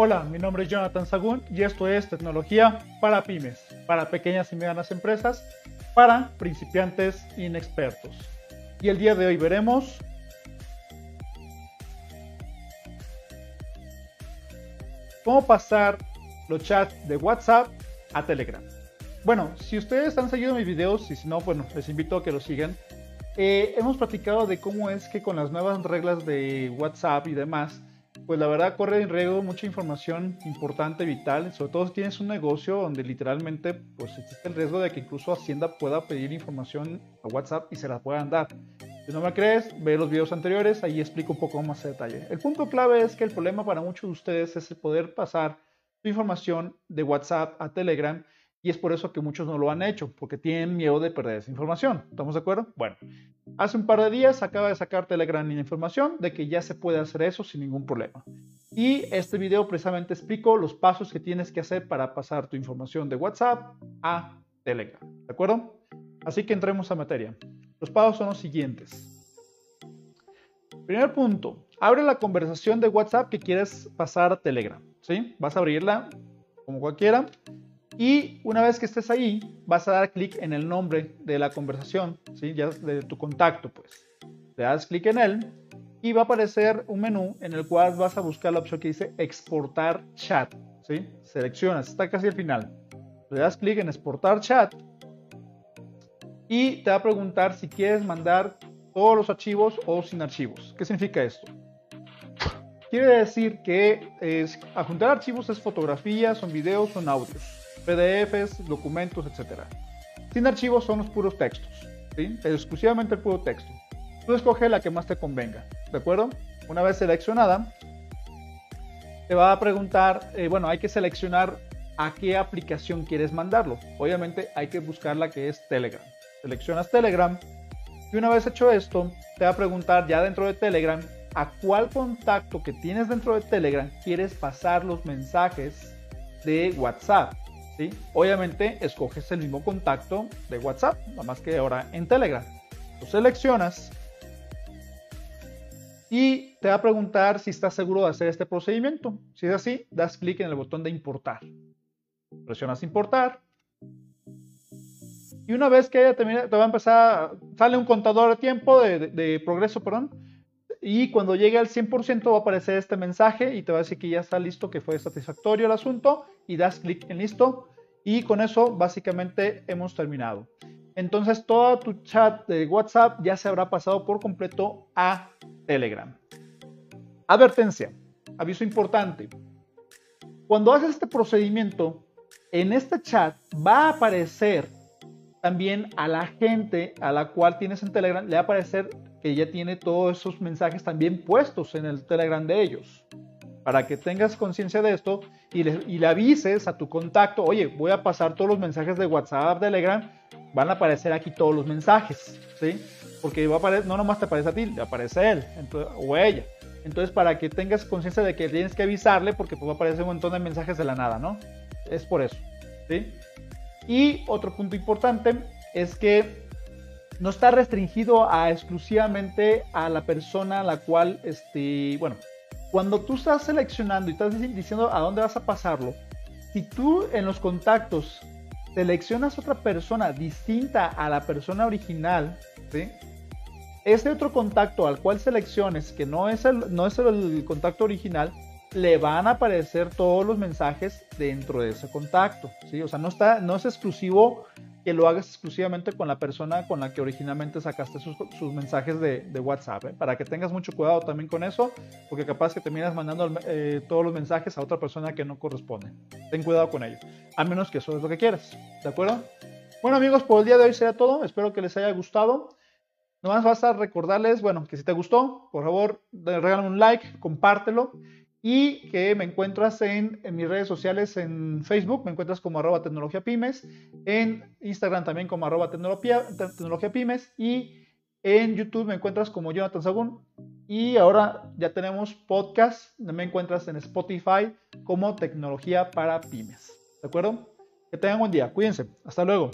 Hola, mi nombre es Jonathan Sagún y esto es Tecnología para Pymes, para pequeñas y medianas empresas, para principiantes inexpertos. Y el día de hoy veremos cómo pasar los chats de WhatsApp a Telegram. Bueno, si ustedes han seguido mis videos y si no, bueno, les invito a que lo sigan. Eh, hemos platicado de cómo es que con las nuevas reglas de WhatsApp y demás, pues la verdad corre en riesgo mucha información importante, vital, sobre todo si tienes un negocio donde literalmente pues existe el riesgo de que incluso Hacienda pueda pedir información a WhatsApp y se la puedan dar. Si no me crees, ve los videos anteriores, ahí explico un poco más de detalle. El punto clave es que el problema para muchos de ustedes es el poder pasar su información de WhatsApp a Telegram y es por eso que muchos no lo han hecho, porque tienen miedo de perder esa información. ¿Estamos de acuerdo? Bueno, hace un par de días acaba de sacar Telegram información de que ya se puede hacer eso sin ningún problema. Y este video precisamente explico los pasos que tienes que hacer para pasar tu información de WhatsApp a Telegram. ¿De acuerdo? Así que entremos a materia. Los pasos son los siguientes. Primer punto, abre la conversación de WhatsApp que quieres pasar a Telegram. ¿sí? Vas a abrirla como cualquiera y una vez que estés ahí, vas a dar clic en el nombre de la conversación, ¿sí? ya de tu contacto, pues. Le das clic en él y va a aparecer un menú en el cual vas a buscar la opción que dice exportar chat. ¿sí? Seleccionas, está casi al final. Le das clic en exportar chat y te va a preguntar si quieres mandar todos los archivos o sin archivos. ¿Qué significa esto? Quiere decir que es, adjuntar archivos es fotografías, son videos, son audios. PDFs, documentos, etc. Sin archivos son los puros textos, exclusivamente el puro texto. Tú escoge la que más te convenga, ¿de acuerdo? Una vez seleccionada, te va a preguntar, eh, bueno, hay que seleccionar a qué aplicación quieres mandarlo. Obviamente hay que buscar la que es Telegram. Seleccionas Telegram y una vez hecho esto, te va a preguntar ya dentro de Telegram a cuál contacto que tienes dentro de Telegram quieres pasar los mensajes de WhatsApp. Obviamente escoges el mismo contacto de WhatsApp, nada más que ahora en Telegram. Lo seleccionas y te va a preguntar si estás seguro de hacer este procedimiento. Si es así, das clic en el botón de importar. Presionas importar. Y una vez que haya terminado, te va a empezar, sale un contador de tiempo, de, de progreso, perdón. Y cuando llegue al 100% va a aparecer este mensaje y te va a decir que ya está listo, que fue satisfactorio el asunto y das clic en listo y con eso básicamente hemos terminado. Entonces todo tu chat de WhatsApp ya se habrá pasado por completo a Telegram. Advertencia, aviso importante. Cuando haces este procedimiento, en este chat va a aparecer también a la gente a la cual tienes en Telegram, le va a aparecer que ya tiene todos esos mensajes también puestos en el Telegram de ellos para que tengas conciencia de esto y le, avises a tu contacto, oye, voy a pasar todos los mensajes de WhatsApp, Telegram, van a aparecer aquí todos los mensajes, ¿sí? Porque va a aparecer, no nomás te aparece a ti, le aparece él o ella. Entonces, para que tengas conciencia de que tienes que avisarle, porque pues va a aparecer un montón de mensajes de la nada, ¿no? Es por eso, ¿sí? Y otro punto importante es que no está restringido a exclusivamente a la persona a la cual, este, bueno, cuando tú estás seleccionando y estás diciendo a dónde vas a pasarlo, si tú en los contactos seleccionas otra persona distinta a la persona original, ¿sí? ese otro contacto al cual selecciones, que no es el, no es el contacto original, le van a aparecer todos los mensajes dentro de ese contacto. O sea, no, está, no es exclusivo que lo hagas exclusivamente con la persona con la que originalmente sacaste sus, mensajes de, WhatsApp, ¿eh? para que tengas mucho cuidado también con eso, porque capaz que terminas mandando eh, todos los mensajes a otra persona que no corresponde. Ten cuidado con ello, a menos que eso es lo que quieras, ¿de acuerdo? Bueno amigos, por el día de hoy será todo, espero que les haya gustado. Nomás basta recordarles, bueno, que si te gustó, por favor, regálame un like, compártelo y que me encuentras en, mis redes sociales, en Facebook, me encuentras como arroba tecnología pymes, en Instagram también como arroba tecnología, tecnología pymes y en YouTube me encuentras como Jonathan Sagún y ahora ya tenemos podcast, me encuentras en Spotify como tecnología para pymes. ¿De acuerdo? Que tengan buen día, cuídense, hasta luego.